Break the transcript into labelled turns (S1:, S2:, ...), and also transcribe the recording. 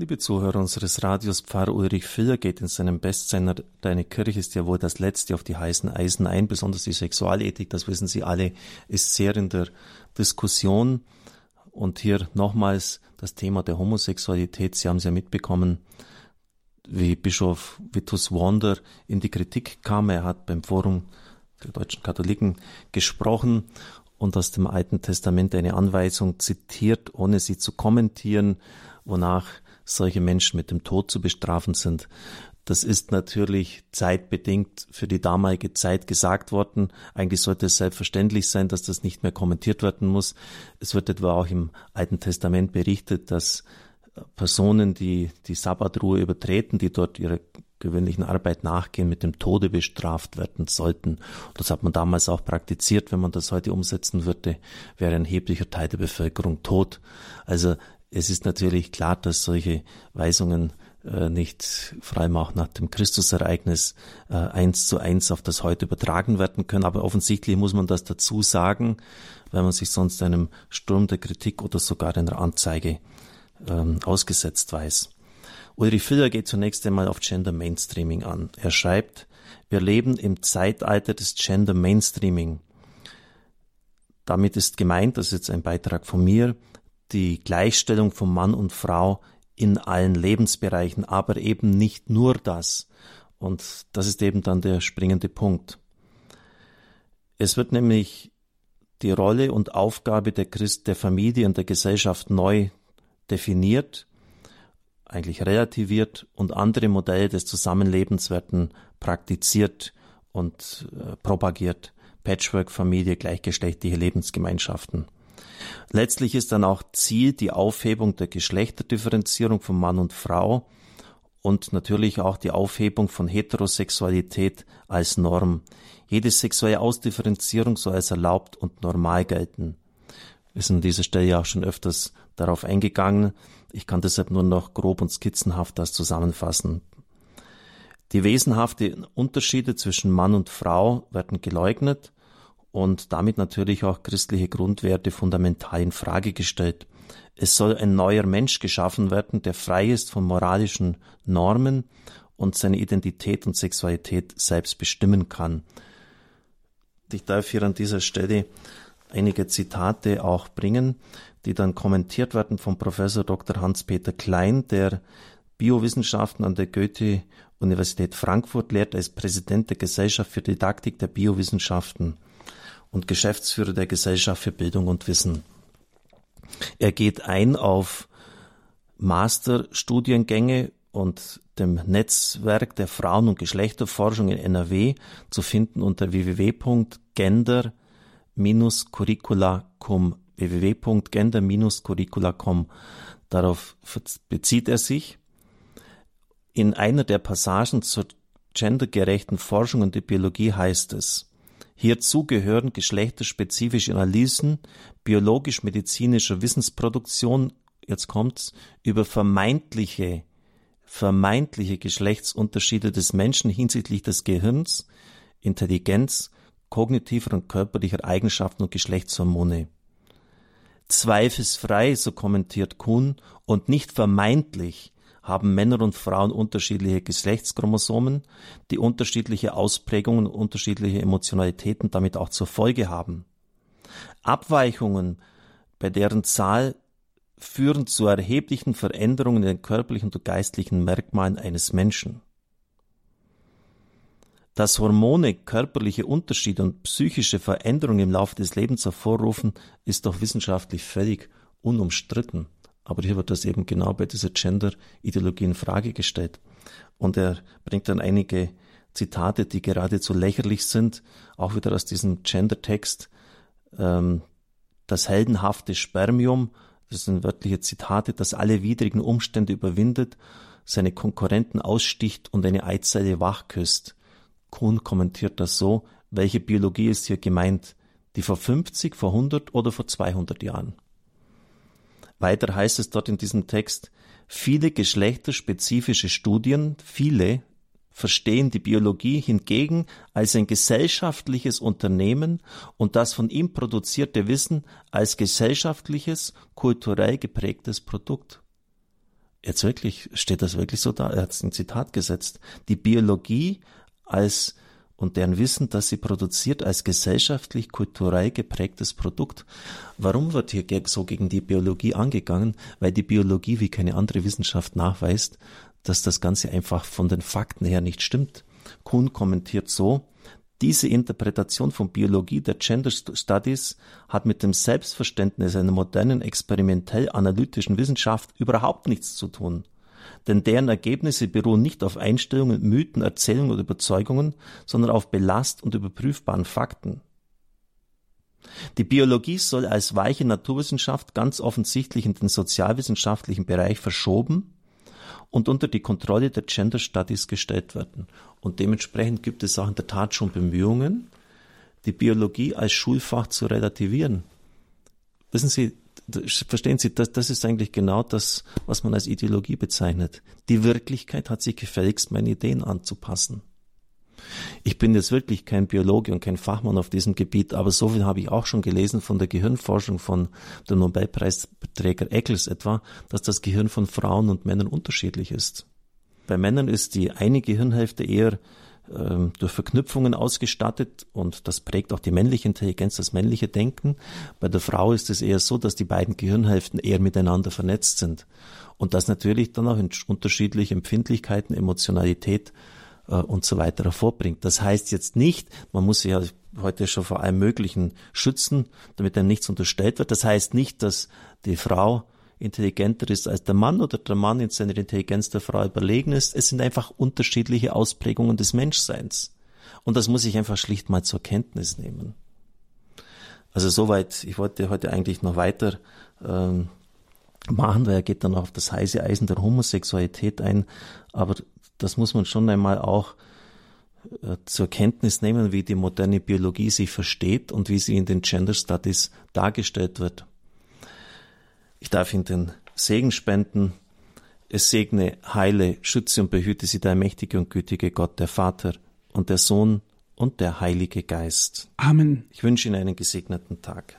S1: Liebe Zuhörer unseres Radios, Pfarrer Ulrich Filler geht in seinem Bestseller Deine Kirche ist ja wohl das Letzte auf die heißen Eisen ein. Besonders die Sexualethik, das wissen Sie alle, ist sehr in der Diskussion. Und hier nochmals das Thema der Homosexualität. Sie haben es ja mitbekommen, wie Bischof Vitus Wander in die Kritik kam. Er hat beim Forum der deutschen Katholiken gesprochen und aus dem Alten Testament eine Anweisung zitiert, ohne sie zu kommentieren, wonach solche Menschen mit dem Tod zu bestrafen sind. Das ist natürlich zeitbedingt für die damalige Zeit gesagt worden. Eigentlich sollte es selbstverständlich sein, dass das nicht mehr kommentiert werden muss. Es wird etwa auch im Alten Testament berichtet, dass Personen, die die Sabbatruhe übertreten, die dort ihrer gewöhnlichen Arbeit nachgehen, mit dem Tode bestraft werden sollten. Das hat man damals auch praktiziert. Wenn man das heute umsetzen würde, wäre ein erheblicher Teil der Bevölkerung tot. Also es ist natürlich klar, dass solche Weisungen äh, nicht vor allem auch nach dem Christusereignis äh, eins zu eins auf das heute übertragen werden können. Aber offensichtlich muss man das dazu sagen, weil man sich sonst einem Sturm der Kritik oder sogar einer Anzeige ähm, ausgesetzt weiß. Ulrich Filler geht zunächst einmal auf Gender Mainstreaming an. Er schreibt, wir leben im Zeitalter des Gender Mainstreaming. Damit ist gemeint, das ist jetzt ein Beitrag von mir, die Gleichstellung von Mann und Frau in allen Lebensbereichen, aber eben nicht nur das. Und das ist eben dann der springende Punkt. Es wird nämlich die Rolle und Aufgabe der Christ, der Familie und der Gesellschaft neu definiert, eigentlich relativiert und andere Modelle des Zusammenlebens werden praktiziert und äh, propagiert. Patchwork-Familie, gleichgeschlechtliche Lebensgemeinschaften. Letztlich ist dann auch Ziel die Aufhebung der Geschlechterdifferenzierung von Mann und Frau und natürlich auch die Aufhebung von Heterosexualität als Norm. Jede sexuelle Ausdifferenzierung soll als erlaubt und normal gelten. Wir sind an dieser Stelle ja auch schon öfters darauf eingegangen. Ich kann deshalb nur noch grob und skizzenhaft das zusammenfassen. Die wesenhaften Unterschiede zwischen Mann und Frau werden geleugnet und damit natürlich auch christliche Grundwerte fundamental in Frage gestellt. Es soll ein neuer Mensch geschaffen werden, der frei ist von moralischen Normen und seine Identität und Sexualität selbst bestimmen kann. Ich darf hier an dieser Stelle einige Zitate auch bringen, die dann kommentiert werden vom Professor Dr. Hans-Peter Klein, der Biowissenschaften an der Goethe-Universität Frankfurt lehrt als Präsident der Gesellschaft für Didaktik der Biowissenschaften und Geschäftsführer der Gesellschaft für Bildung und Wissen. Er geht ein auf Masterstudiengänge und dem Netzwerk der Frauen- und Geschlechterforschung in NRW zu finden unter www.gender-curricula.com www.gender-curricula.com. Darauf bezieht er sich. In einer der Passagen zur gendergerechten Forschung und der Biologie heißt es, Hierzu gehören geschlechterspezifische Analysen biologisch-medizinischer Wissensproduktion, jetzt kommt's, über vermeintliche, vermeintliche Geschlechtsunterschiede des Menschen hinsichtlich des Gehirns, Intelligenz, kognitiver und körperlicher Eigenschaften und Geschlechtshormone. Zweifelsfrei, so kommentiert Kuhn, und nicht vermeintlich haben Männer und Frauen unterschiedliche Geschlechtschromosomen, die unterschiedliche Ausprägungen und unterschiedliche Emotionalitäten damit auch zur Folge haben. Abweichungen, bei deren Zahl führen zu erheblichen Veränderungen in den körperlichen und geistlichen Merkmalen eines Menschen. Dass Hormone körperliche Unterschiede und psychische Veränderungen im Laufe des Lebens hervorrufen, ist doch wissenschaftlich völlig unumstritten. Aber hier wird das eben genau bei dieser Gender-Ideologie in Frage gestellt. Und er bringt dann einige Zitate, die geradezu lächerlich sind, auch wieder aus diesem Gender-Text. Ähm, das heldenhafte Spermium, das sind wörtliche Zitate, das alle widrigen Umstände überwindet, seine Konkurrenten aussticht und eine Eizelle wachküsst. Kuhn kommentiert das so, welche Biologie ist hier gemeint? Die vor 50, vor 100 oder vor 200 Jahren? Weiter heißt es dort in diesem Text, viele geschlechterspezifische Studien, viele verstehen die Biologie hingegen als ein gesellschaftliches Unternehmen und das von ihm produzierte Wissen als gesellschaftliches, kulturell geprägtes Produkt. Jetzt wirklich, steht das wirklich so da? Er hat ein Zitat gesetzt. Die Biologie als und deren Wissen, das sie produziert, als gesellschaftlich, kulturell geprägtes Produkt. Warum wird hier so gegen die Biologie angegangen? Weil die Biologie wie keine andere Wissenschaft nachweist, dass das Ganze einfach von den Fakten her nicht stimmt. Kuhn kommentiert so, diese Interpretation von Biologie der Gender Studies hat mit dem Selbstverständnis einer modernen experimentell-analytischen Wissenschaft überhaupt nichts zu tun. Denn deren Ergebnisse beruhen nicht auf Einstellungen, Mythen, Erzählungen oder Überzeugungen, sondern auf belast- und überprüfbaren Fakten. Die Biologie soll als weiche Naturwissenschaft ganz offensichtlich in den sozialwissenschaftlichen Bereich verschoben und unter die Kontrolle der Gender Studies gestellt werden. Und dementsprechend gibt es auch in der Tat schon Bemühungen, die Biologie als Schulfach zu relativieren. Wissen Sie, verstehen Sie, das, das ist eigentlich genau das, was man als Ideologie bezeichnet. Die Wirklichkeit hat sich gefälligst meinen Ideen anzupassen. Ich bin jetzt wirklich kein Biologe und kein Fachmann auf diesem Gebiet, aber so viel habe ich auch schon gelesen von der Gehirnforschung von dem Nobelpreisträger Eccles etwa, dass das Gehirn von Frauen und Männern unterschiedlich ist. Bei Männern ist die eine Gehirnhälfte eher ähm, durch Verknüpfungen ausgestattet und das prägt auch die männliche Intelligenz, das männliche Denken. Bei der Frau ist es eher so, dass die beiden Gehirnhälften eher miteinander vernetzt sind und das natürlich dann auch unterschiedliche Empfindlichkeiten, Emotionalität äh, und so weiter hervorbringt. Das heißt jetzt nicht, man muss sich ja heute schon vor allem Möglichen schützen, damit einem nichts unterstellt wird. Das heißt nicht, dass die Frau intelligenter ist als der Mann oder der Mann in seiner Intelligenz der Frau überlegen ist. Es sind einfach unterschiedliche Ausprägungen des Menschseins. Und das muss ich einfach schlicht mal zur Kenntnis nehmen. Also soweit, ich wollte heute eigentlich noch weiter ähm, machen, weil er geht dann auf das heiße Eisen der Homosexualität ein, aber das muss man schon einmal auch äh, zur Kenntnis nehmen, wie die moderne Biologie sich versteht und wie sie in den Gender Studies dargestellt wird. Ich darf Ihnen den Segen spenden. Es segne, heile, schütze und behüte Sie der mächtige und gütige Gott, der Vater und der Sohn und der Heilige Geist.
S2: Amen.
S1: Ich wünsche Ihnen einen gesegneten Tag.